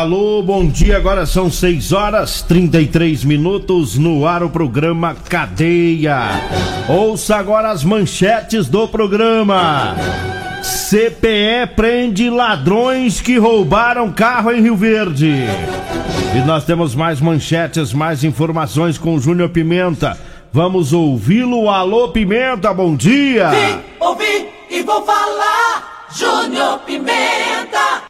Alô, bom dia. Agora são 6 horas 33 minutos no ar o programa Cadeia. Ouça agora as manchetes do programa. CPE prende ladrões que roubaram carro em Rio Verde. E nós temos mais manchetes, mais informações com o Júnior Pimenta. Vamos ouvi-lo. Alô, Pimenta, bom dia. Vim, ouvi e vou falar. Júnior Pimenta.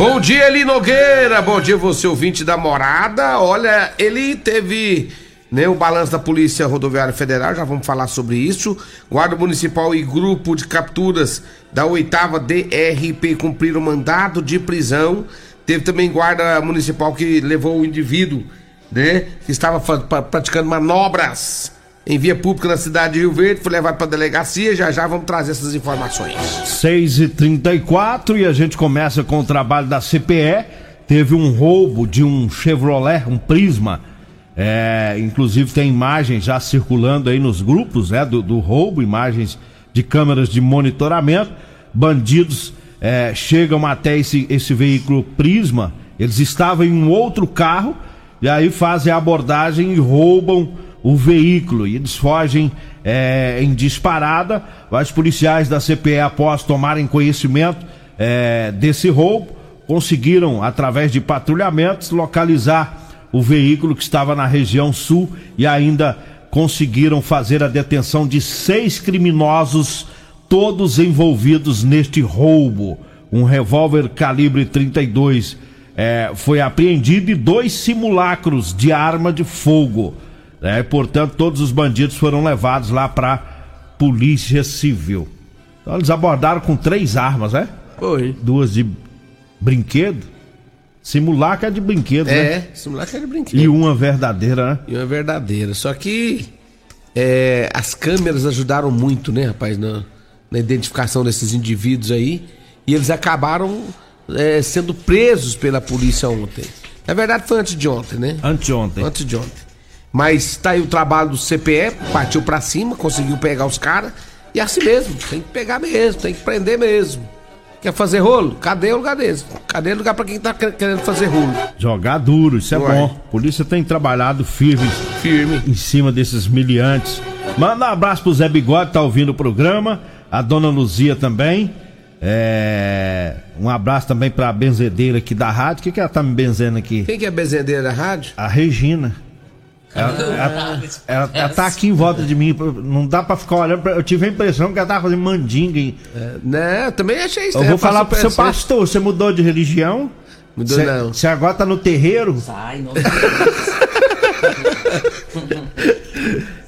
Bom dia, Eli Nogueira. Bom dia, você ouvinte da morada. Olha, ele teve né, o balanço da Polícia Rodoviária Federal, já vamos falar sobre isso. Guarda Municipal e grupo de capturas da oitava DRP cumpriram mandado de prisão. Teve também guarda municipal que levou o indivíduo, né, que estava praticando manobras em via pública na cidade de Rio Verde, foi levado para a delegacia. Já já vamos trazer essas informações. 6h34 e a gente começa com o trabalho da CPE. Teve um roubo de um Chevrolet, um Prisma. É, inclusive tem imagens já circulando aí nos grupos né, do, do roubo, imagens de câmeras de monitoramento. Bandidos é, chegam até esse, esse veículo Prisma. Eles estavam em um outro carro e aí fazem a abordagem e roubam o veículo e eles fogem é, em disparada. Os policiais da CPE, após tomarem conhecimento é, desse roubo, conseguiram, através de patrulhamentos, localizar o veículo que estava na região sul e ainda conseguiram fazer a detenção de seis criminosos, todos envolvidos neste roubo. Um revólver calibre 32 é, foi apreendido e dois simulacros de arma de fogo. É, portanto, todos os bandidos foram levados lá para Polícia Civil. Então, eles abordaram com três armas, né? Foi. Duas de brinquedo. Simulacro é de brinquedo, é, né? É, simulacro é de brinquedo. E uma verdadeira, né? E uma verdadeira. Só que é, as câmeras ajudaram muito, né, rapaz, na, na, identificação desses indivíduos aí. E eles acabaram é, sendo presos pela polícia ontem. Na verdade, foi antes de ontem, né? Anteontem. Antes de ontem. Mas tá aí o trabalho do CPE, partiu para cima, conseguiu pegar os caras. E é assim mesmo, tem que pegar mesmo, tem que prender mesmo. Quer fazer rolo? Cadê o lugar desse? Cadê o lugar pra quem tá querendo fazer rolo? Jogar duro, isso é Ué. bom. Polícia tem trabalhado firme, firme em cima desses miliantes. Manda um abraço pro Zé Bigode, tá ouvindo o programa. A dona Luzia também. É... Um abraço também pra benzedeira aqui da rádio. O que, que ela tá me benzendo aqui? Quem que é benzedeira da rádio? A Regina. Ela, ela, ela, ela, tá aqui em volta de mim, não dá pra ficar olhando. Pra, eu tive a impressão que ela tava fazendo mandinga. Em... É, né, eu também achei isso. Eu vou falar pro seu pastor: você mudou de religião? Mudou cê, não. Você agora tá no terreiro? Sai, não.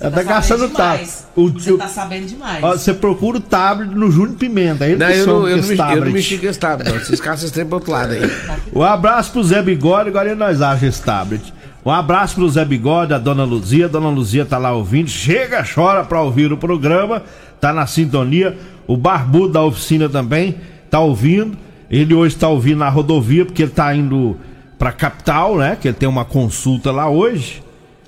Ela tá, tá gastando tablet. Você tá sabendo demais. Você procura o tablet no Júnior Pimenta. Ele não, eu não, eu, não me, eu não mexi com esse tablet, não. Esses caras vocês têm pro outro lado aí. Um abraço pro Zé Bigode, agora nós achamos esse tablet. Um abraço pro Zé Bigode, a dona Luzia. A dona Luzia tá lá ouvindo. Chega, chora pra ouvir o programa. Tá na sintonia. O Barbudo da oficina também tá ouvindo. Ele hoje tá ouvindo na rodovia porque ele tá indo pra capital, né? Que ele tem uma consulta lá hoje.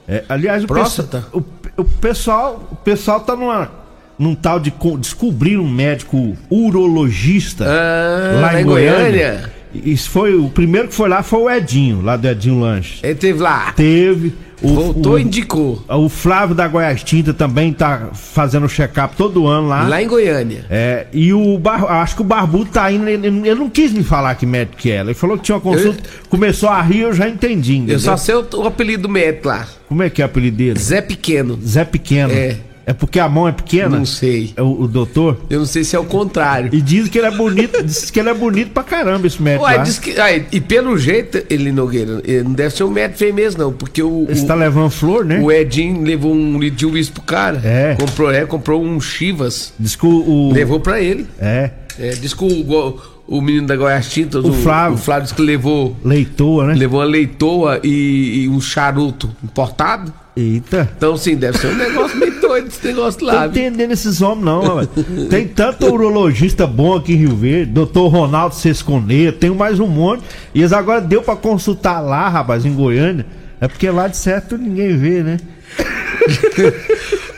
É, aliás, o, Próstata. o, o, pessoal, o pessoal tá numa, num tal de descobrir um médico urologista ah, lá em Goiânia. Goiânia. Isso foi o primeiro que foi lá foi o Edinho, lá do Edinho Lanche. Ele teve lá. Teve. O, Voltou e indicou. O Flávio da Goiás Tinta também tá fazendo check-up todo ano lá. Lá em Goiânia. É, e o Bar, acho que o Barbudo tá indo, ele, ele, não quis me falar que médico que era. Ele falou que tinha uma consulta, eu, começou a rir, eu já entendi. Entendeu? Eu só sei o, o apelido do médico lá. Como é que é o apelido dele? Zé Pequeno. Zé Pequeno. É. É porque a mão é pequena? Não sei. É o, o doutor? Eu não sei se é o contrário. E diz que ele é bonito, diz que ele é bonito pra caramba, esse médico. Ué, lá. diz que. aí, e pelo jeito, ele Nogueira, ele não deve ser um médico feio mesmo, não. Porque o. Ele o- tá levando flor, né? O Edinho levou um litro de uísque pro cara. É. Comprou, é, comprou um Chivas. Diz que o. o- Levou pra ele. É. É, diz que o, o menino da Goiás Tintas, O Flávio. o Flávio disse que levou, Leitoa, né? levou uma leitoa e, e um charuto importado. Eita. Então, sim, deve ser um negócio meio doido esse negócio Tô lá. viu? entendendo esses homens, não, rapaz. Tem tanto urologista bom aqui em Rio Verde, doutor Ronaldo Sesconeiro, tem mais um monte. E eles agora deu pra consultar lá, rapaz, em Goiânia. É porque lá de certo ninguém vê, né?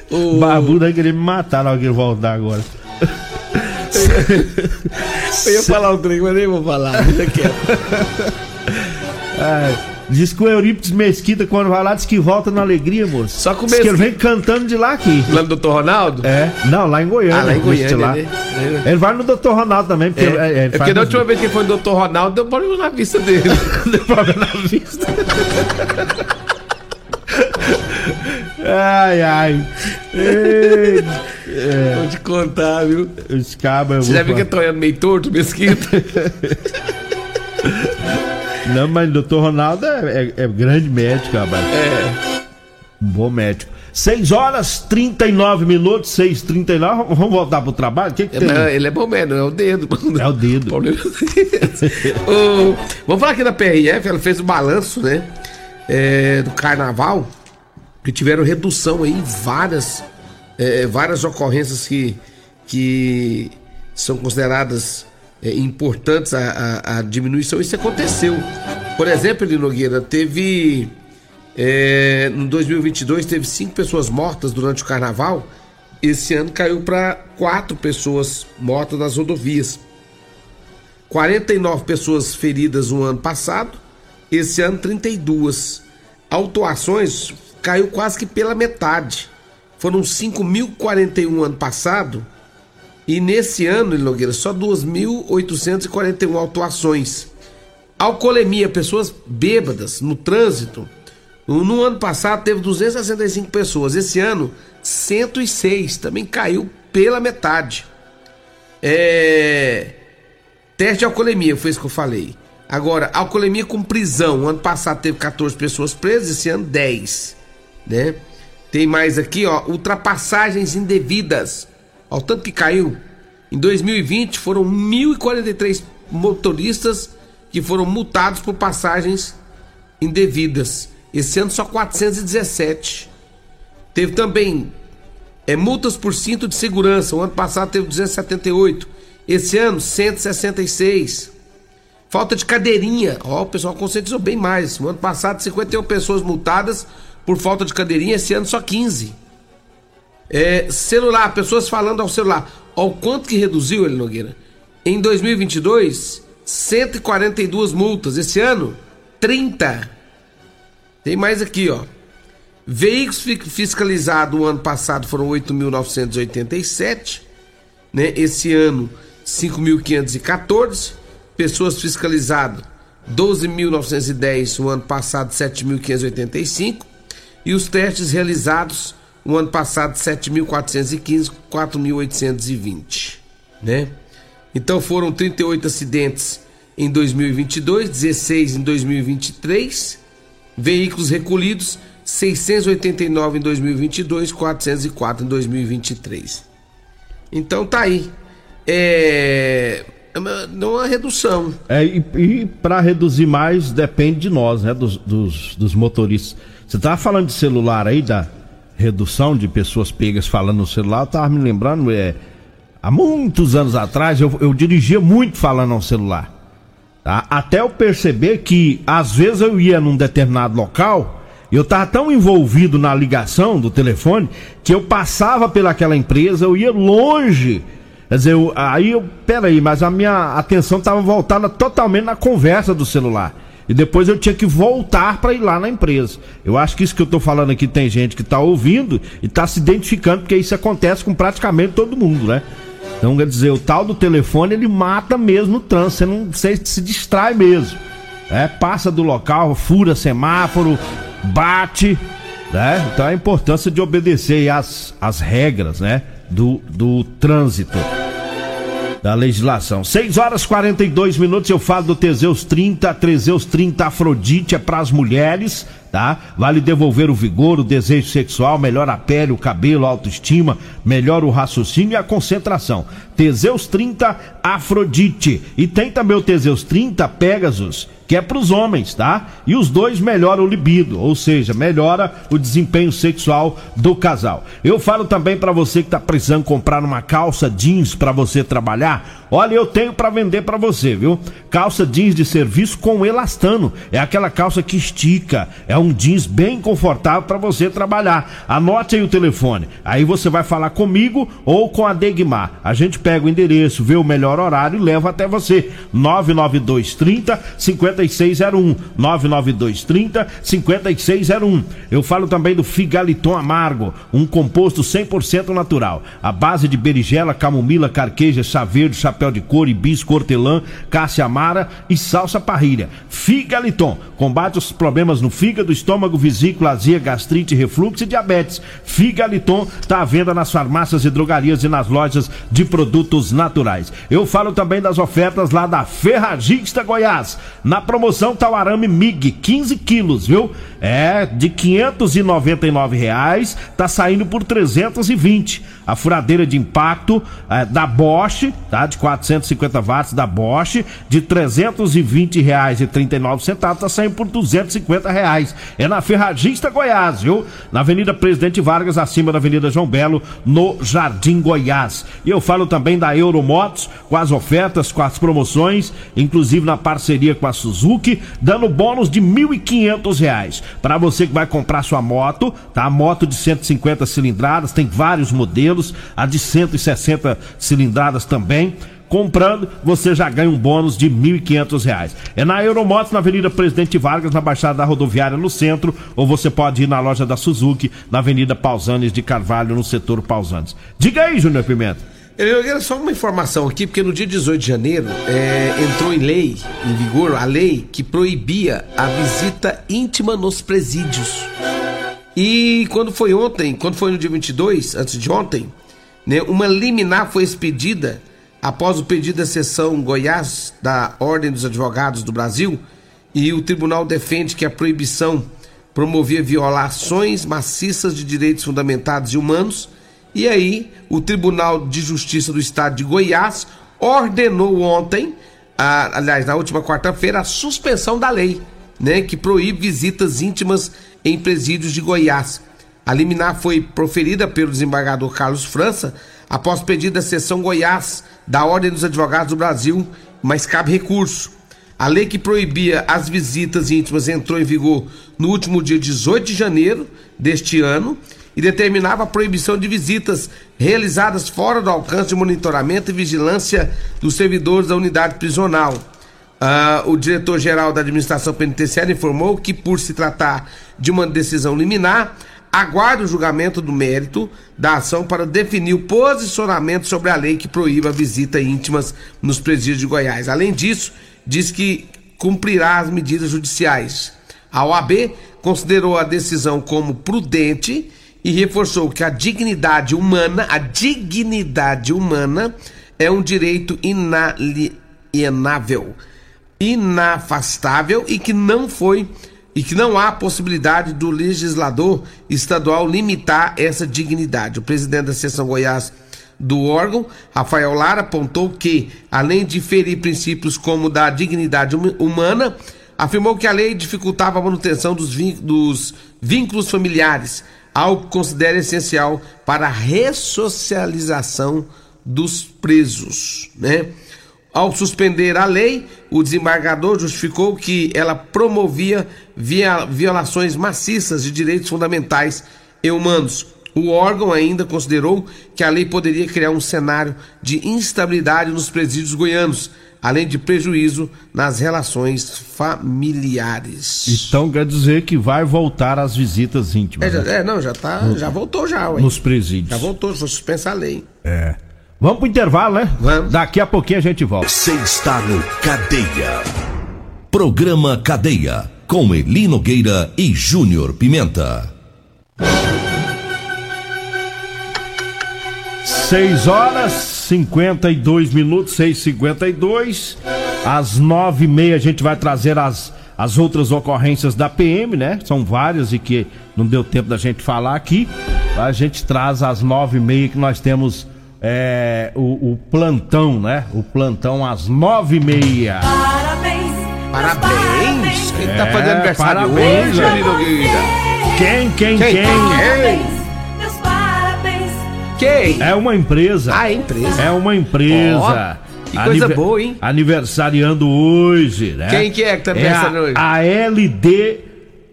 O barbudo vai querer me matar na hora que ele voltar agora. Eu ia falar um trem, mas nem vou falar. Deixa quieto. Ai, diz que o Eurípides Mesquita, quando vai lá, diz que volta na alegria, moço. Só o Diz que ele vem cantando de lá aqui. Lá no Dr. Ronaldo? É, não, lá em Goiânia. Ah, lá em Goiânia, lá. né? Ele vai no Dr. Ronaldo também, porque É, ele- é, ele é porque da última vez que ele foi no Dr. Ronaldo, deu problema na vista dele. Deu problema na vista. ai, ai. Ei, Vou te contar, viu? Esse cabra. eu Você já viu que eu tô olhando meio torto, mesquita? Não, mas o doutor Ronaldo é, é- é grande médico, rapaz. É. Um bom médico. 6 horas 39 minutos, 6 39 Vamos voltar pro trabalho? O que, que? Não, ele é bom mesmo, é o dedo. É o dedo. Ô, Vamos falar aqui da PRF, ela fez o balanço, né? é, do carnaval. Que tiveram redução aí várias, é, várias ocorrências que, que são consideradas é, importantes a, a- a diminuição. Isso aconteceu. Por exemplo, Eli Nogueira, teve. é, no 2022 teve cinco pessoas mortas durante o carnaval. Esse ano caiu para quatro pessoas mortas nas rodovias. 49 pessoas feridas no ano passado, esse ano 32. Autuações caiu quase que pela metade. Foram 5.041 ano passado e nesse ano, Eli Nogueira, só 2.841 autuações. Alcoolemia, pessoas bêbadas no trânsito. No, no ano passado teve 265 pessoas, esse ano 106, também caiu pela metade. É. Teste de alcoolemia, foi isso que eu falei. Agora, alcoolemia com prisão. Ano passado teve 14 pessoas presas, esse ano 10. Né? Tem mais aqui, ó. Ultrapassagens indevidas. Ó, o tanto que caiu. Em 2020 foram 1.043 motoristas que foram multados por passagens indevidas. Esse ano só 417. Teve também é, multas por cinto de segurança. O ano passado teve 278. Esse ano, 166. Falta de cadeirinha. Ó, o pessoal conscientizou bem mais. No ano passado, 51 pessoas multadas por falta de cadeirinha. Esse ano, só 15. É, celular, pessoas falando ao celular. Ó, o quanto que reduziu, ele Nogueira? Em 2022, 142 multas. Esse ano, 30. Tem mais aqui, ó. Veículos fi- fiscalizados o ano passado foram 8.987, né? Esse ano 5.514. Pessoas fiscalizadas 12.910, o ano passado 7.585. E os testes realizados o ano passado 7.415, 4.820, né? Então foram 38 acidentes em 2022, 16 em 2023. Veículos recolhidos 689 em 2022, 404 em 2023. Então tá aí. É. é Não uma redução. É, e, e para reduzir mais depende de nós, né? Dos, dos, dos motoristas. Você tava falando de celular aí, da redução de pessoas pegas falando no celular, eu tava me lembrando, é, há muitos anos atrás eu, eu dirigia muito falando ao celular. tá? Até eu perceber que às vezes eu ia num determinado local, eu tava tão envolvido na ligação do telefone que eu passava pelaquela empresa, eu ia longe. Quer dizer, eu- aí eu, peraí, mas a minha atenção tava voltada totalmente na conversa do celular. E depois eu tinha que voltar para ir lá na empresa. Eu acho que isso que eu tô falando aqui tem gente que tá ouvindo e tá se identificando, porque isso acontece com praticamente todo mundo, né? Então, quer dizer, o tal do telefone, ele mata mesmo no trânsito, você não você se distrai mesmo. É, passa do local, fura semáforo, bate. Né? Então a importância de obedecer as, as regras, né? Do, do trânsito da legislação. 6 horas 42 minutos eu falo do Teseus 30, Teseus 30 Afrodite é para as mulheres, tá? Vale devolver o vigor, o desejo sexual, melhora a pele, o cabelo, a autoestima, melhora o raciocínio e a concentração. Teseus 30 Afrodite. E tem também o Teseus 30 Pegasus que é para os homens, tá? E os dois melhoram o libido, ou seja, melhora o desempenho sexual do casal. Eu falo também para você que está precisando comprar uma calça jeans para você trabalhar. Olha, eu tenho para vender para você, viu? Calça jeans de serviço com elastano. É aquela calça que estica. É um jeans bem confortável para você trabalhar. Anote aí o telefone. Aí você vai falar comigo ou com a Degmar. A gente pega o endereço, vê o melhor horário e leva até você. 99230 5601. 99230 5601. Eu falo também do Figaliton Amargo, um composto 100% natural. A base de berigela, camomila, carqueja, chá verde, chapéu de couro, hibisco, hortelã, cássia amara e salsa parrilha. Figaliton combate os problemas no fígado, estômago, vesícula, azia, gastrite, refluxo e diabetes. Figaliton está à venda nas farmácias e drogarias e nas lojas de produtos naturais. Eu falo também das ofertas lá da Ferragista Goiás. Na promoção tá o arame MIG, 15 quilos, viu? É de 599 reais, tá saindo por 320. A furadeira de impacto é, da Bosch, tá? De 450 watts da Bosch, de 320 reais e 39 centavos, tá saindo por 250 reais. É na Ferragista Goiás, viu? Na Avenida Presidente Vargas, acima da Avenida João Belo, no Jardim Goiás. E eu falo também da Euromotos, com as ofertas, com as promoções, inclusive na parceria com a Suzuki, dando bônus de 1.500 reais. Para você que vai comprar sua moto, tá? A moto de 150 cilindradas, tem vários modelos, a de 160 cilindradas também. Comprando, você já ganha um bônus de R$ 1.500. É na Euromotos, na Avenida Presidente Vargas, na Baixada da Rodoviária, no centro, ou você pode ir na loja da Suzuki, na Avenida Pausanes de Carvalho, no setor Pausanes. Diga aí, Júnior Pimenta. Eu quero só uma informação aqui, porque no dia 18 de janeiro é, entrou em lei, em vigor, a lei que proibia a visita íntima nos presídios. E quando foi ontem, quando foi no dia 22, antes de ontem, né, uma liminar foi expedida após o pedido da seção Goiás da Ordem dos Advogados do Brasil e o tribunal defende que a proibição promovia violações maciças de direitos fundamentados e humanos. E aí, o Tribunal de Justiça do Estado de Goiás ordenou ontem, a, aliás, na última quarta-feira, a suspensão da lei, né, que proíbe visitas íntimas em presídios de Goiás. A liminar foi proferida pelo desembargador Carlos França após pedido da seção Goiás da Ordem dos Advogados do Brasil, mas cabe recurso. A lei que proibia as visitas íntimas entrou em vigor no último dia 18 de janeiro deste ano e determinava a proibição de visitas realizadas fora do alcance de monitoramento e vigilância dos servidores da unidade prisional. Uh, o diretor-geral da administração penitenciária informou que, por se tratar de uma decisão liminar, aguarda o julgamento do mérito da ação para definir o posicionamento sobre a lei que proíbe a visita íntimas nos presídios de Goiás. Além disso, diz que cumprirá as medidas judiciais. A OAB considerou a decisão como prudente e reforçou que a dignidade humana, a dignidade humana é um direito inalienável inafastável e que não foi e que não há possibilidade do legislador estadual limitar essa dignidade. O presidente da seção Goiás do órgão, Rafael Lara, apontou que, além de ferir princípios como da dignidade humana, afirmou que a lei dificultava a manutenção dos, dos vínculos familiares, algo que considera essencial para a ressocialização dos presos, né? Ao suspender a lei, o desembargador justificou que ela promovia via violações maciças de direitos fundamentais e humanos. O órgão ainda considerou que a lei poderia criar um cenário de instabilidade nos presídios goianos, além de prejuízo nas relações familiares. Então quer dizer que vai voltar às visitas íntimas. É, né? é não, já tá, já voltou já, ué. Nos presídios. Já voltou, foi suspensa a lei. É. Vamos pro intervalo, né? Vamos. Daqui a pouquinho a gente volta. Você está no Cadeia. Programa Cadeia, com Elino Nogueira e Júnior Pimenta. Seis horas, 52 minutos, seis cinquenta e dois. Às nove e meia a gente vai trazer as, as outras ocorrências da PM, né? São várias e que não deu tempo da gente falar aqui. A gente traz às nove e meia que nós temos é, o, o, plantão, né? O plantão às 9h30. Parabéns. Parabéns! Quem tá É, fazendo aniversário parabéns, hoje, Nogueira? Quem, quem, Quem? quem? Parabéns. Meus parabéns. Quem? É uma empresa. Ah, é empresa. É uma empresa. Ó, que coisa boa, hein? Aniversariando hoje, né? Quem que é que tá É aniversariando hoje? a, a LD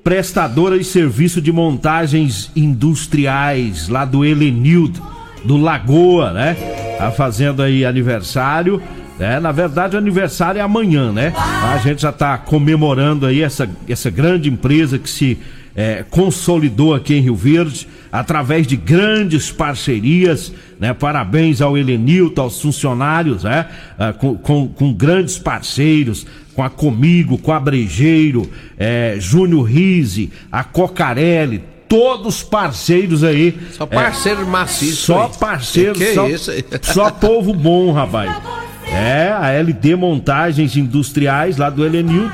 Prestadora de Serviço de Montagens Industriais, lá do Helenildo, do Lagoa, né? Tá fazendo aí aniversário. né? na verdade, o aniversário é amanhã, né? A gente já tá comemorando aí essa, essa grande empresa que se é, consolidou aqui em Rio Verde através de grandes parcerias, né? Parabéns ao Helenilton, aos funcionários, né? Ah, com, com, com grandes parceiros, com a Comigo, com a Brejeiro, é, Júnior Rise, a Cocarelli, todos parceiros aí. Só parceiro maciço. Só aí. parceiro, Que só, isso aí? só povo bom, rapaz. É, a LD Montagens Industriais lá do Helenildo.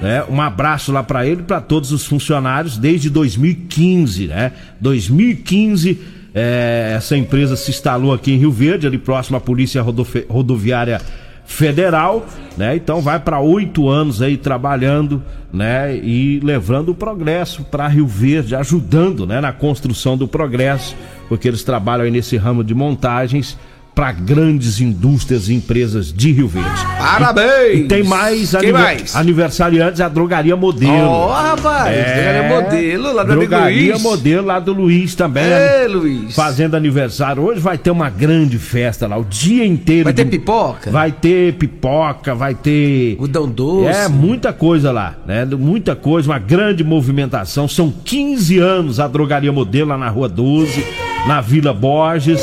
Né? Um abraço lá pra ele e pra todos os funcionários desde 2015, né? 2015, é, essa empresa se instalou aqui em Rio Verde, ali próximo à Polícia Rodofe- Rodoviária Federal, né? Então vai para oito anos aí trabalhando, né? E levando o progresso para Rio Verde, ajudando, né? Na construção do progresso, porque eles trabalham aí nesse ramo de montagens para grandes indústrias e empresas de Rio Verde. Parabéns! E tem mais, aniver- mais? aniversariantes, a Drogaria Modelo. Ó, rapaz, drogaria modelo lá do Drogaria Luiz. Modelo lá do Luiz também. Ê, Luiz. Fazendo aniversário. Hoje vai ter uma grande festa lá, o dia inteiro. Vai ter pipoca? Vai ter pipoca, vai ter. Udão doce. É, muita coisa lá, né? Muita coisa, uma grande movimentação. São 15 anos a Drogaria Modelo lá na Rua 12, na Vila Borges,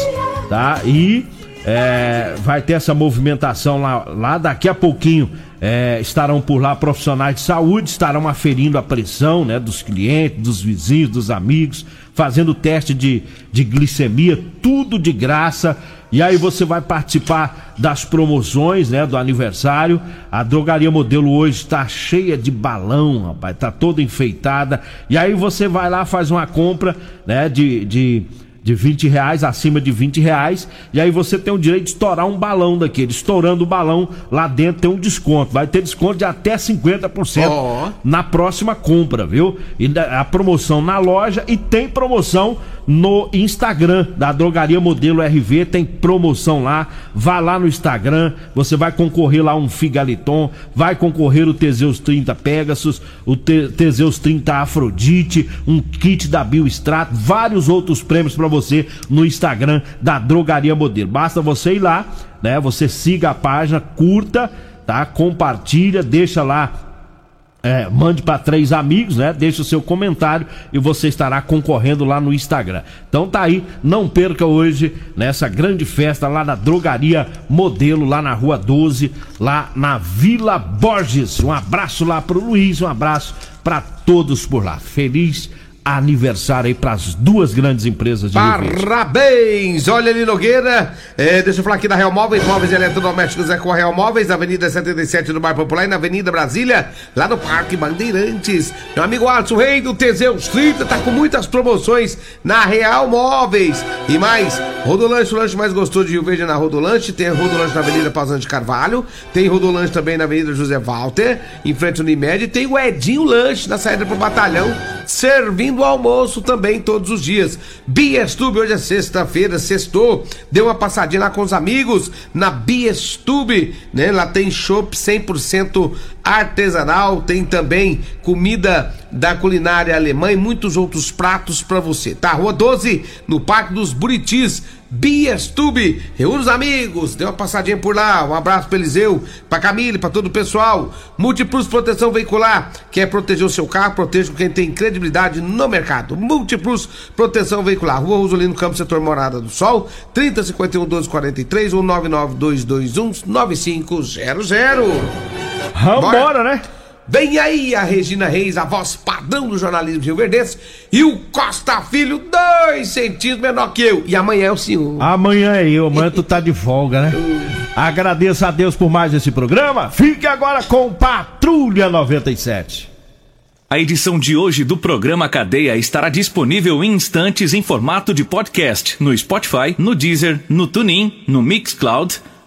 tá? E é, vai ter essa movimentação lá, lá daqui a pouquinho. é, estarão por lá profissionais de saúde, estarão aferindo a pressão né, dos clientes, dos vizinhos, dos amigos, fazendo teste de, de glicemia, tudo de graça. E aí você vai participar das promoções, né, do aniversário. A drogaria modelo hoje está cheia de balão, rapaz, tá toda enfeitada. E aí você vai lá, faz uma compra, né, de, de de 20 reais, acima de 20 reais, e aí você tem o direito de estourar um balão daquele. Estourando o balão, lá dentro tem um desconto. Vai ter desconto de até 50% Ó. na próxima compra, viu? E a promoção na loja e tem promoção no Instagram da Drogaria Modelo RV, tem promoção lá. Vá lá no Instagram, você vai concorrer lá um Figaliton, vai concorrer o Teseus 30 Pegasus, o Te- Teseus 30 Afrodite, um kit da Biostrato, vários outros prêmios pra você no Instagram da Drogaria Modelo. Basta você ir lá, né? Você siga a página, curta, tá? Compartilha, deixa lá é, mande para três amigos, né? Deixe o seu comentário e você estará concorrendo lá no Instagram. Então tá aí, não perca hoje nessa grande festa lá na Drogaria Modelo, lá na Rua 12, lá na Vila Borges. Um abraço lá pro Luiz, um abraço para todos por lá. Feliz aniversário aí para as duas grandes empresas de. Parabéns! Olha ali, Nogueira. É, deixa eu falar aqui da Real Móveis, móveis eletrodomésticos é com a Real Móveis, na Avenida 77 do Bairro Popular e na Avenida Brasília, lá no Parque Bandeirantes. Meu amigo Alisson Rei do Teseus 30 tá com muitas promoções na Real Móveis. E mais, Rodolanche, o lanche mais gostoso de Rio Verde é na Rodolanche. Tem Rodolanche na Avenida Pausante Carvalho. Tem Rodolanche também na Avenida José Walter, em frente ao Unimed. Tem o Edinho Lanche na saída pro batalhão, servindo almoço também todos os dias. Biestube, hoje é sexta-feira, sextou. Deu uma passadinha lá com os amigos na Biestube, né? Lá tem chopp 100% artesanal, tem também comida da culinária alemã e muitos outros pratos pra você. Tá, Rua 12, no Parque dos Buritis. Biestube, reúne os amigos, dê uma passadinha por lá. Um abraço pro Eliseu, pra Camille, pra todo o pessoal. Multiplus Proteção Veicular, quer proteger o seu carro, proteja com quem tem credibilidade no mercado. Múltiplos Proteção Veicular, Rua Rosolino Campos, setor Morada do Sol, 3051 1243 ou 99221 9500. Vambora, né? Vem aí a Regina Reis, a voz padrão do jornalismo Rio Verdense, e o Costa Filho, dois centímetros menor que eu. E amanhã é o senhor. Amanhã é eu, amanhã tu tá de folga, né? Agradeço a Deus por mais esse programa. Fique agora com Patrulha 97. A edição de hoje do programa Cadeia estará disponível em instantes em formato de podcast no Spotify, no Deezer, no TuneIn, no Mixcloud,